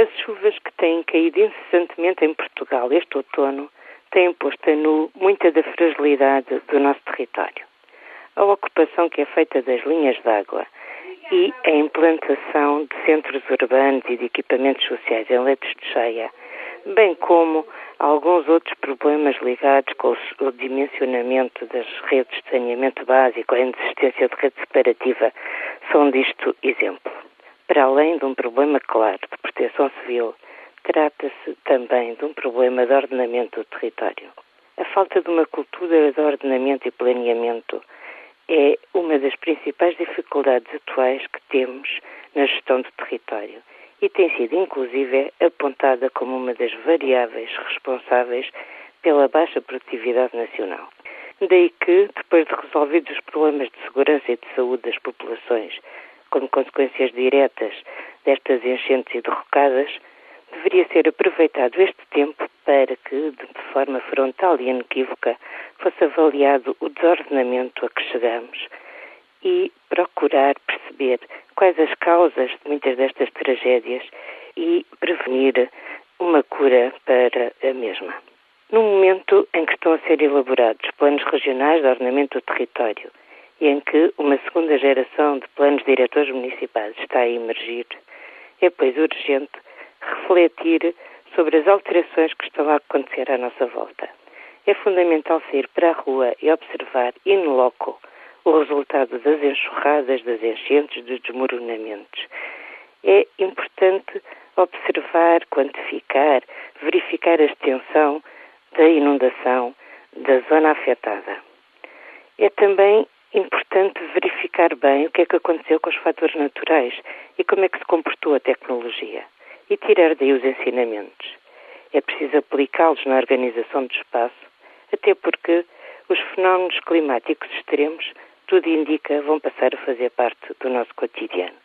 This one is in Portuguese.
As chuvas que têm caído incessantemente em Portugal este outono têm posto a nu muita da fragilidade do nosso território. A ocupação que é feita das linhas d'água e a implantação de centros urbanos e de equipamentos sociais em leitos de cheia, bem como alguns outros problemas ligados com o dimensionamento das redes de saneamento básico, a inexistência de rede separativa, são disto exemplo. Para além de um problema claro de proteção civil, trata-se também de um problema de ordenamento do território. A falta de uma cultura de ordenamento e planeamento é uma das principais dificuldades atuais que temos na gestão do território e tem sido, inclusive, apontada como uma das variáveis responsáveis pela baixa produtividade nacional. Daí que, depois de resolvidos os problemas de segurança e de saúde das populações, como consequências diretas destas enchentes e derrocadas, deveria ser aproveitado este tempo para que, de forma frontal e inequívoca, fosse avaliado o desordenamento a que chegamos e procurar perceber quais as causas de muitas destas tragédias e prevenir uma cura para a mesma. No momento em que estão a ser elaborados planos regionais de ordenamento do território e em que uma segunda geração de planos diretores municipais está a emergir, é, pois, urgente refletir sobre as alterações que estão a acontecer à nossa volta. É fundamental sair para a rua e observar in loco o resultado das enxurradas, das enchentes, dos desmoronamentos. É importante observar, quantificar, verificar a extensão da inundação da zona afetada. É também importante verificar bem o que é que aconteceu com os fatores naturais e como é que se comportou a tecnologia e tirar daí os ensinamentos. É preciso aplicá-los na organização do espaço, até porque os fenómenos climáticos extremos, tudo indica, vão passar a fazer parte do nosso cotidiano.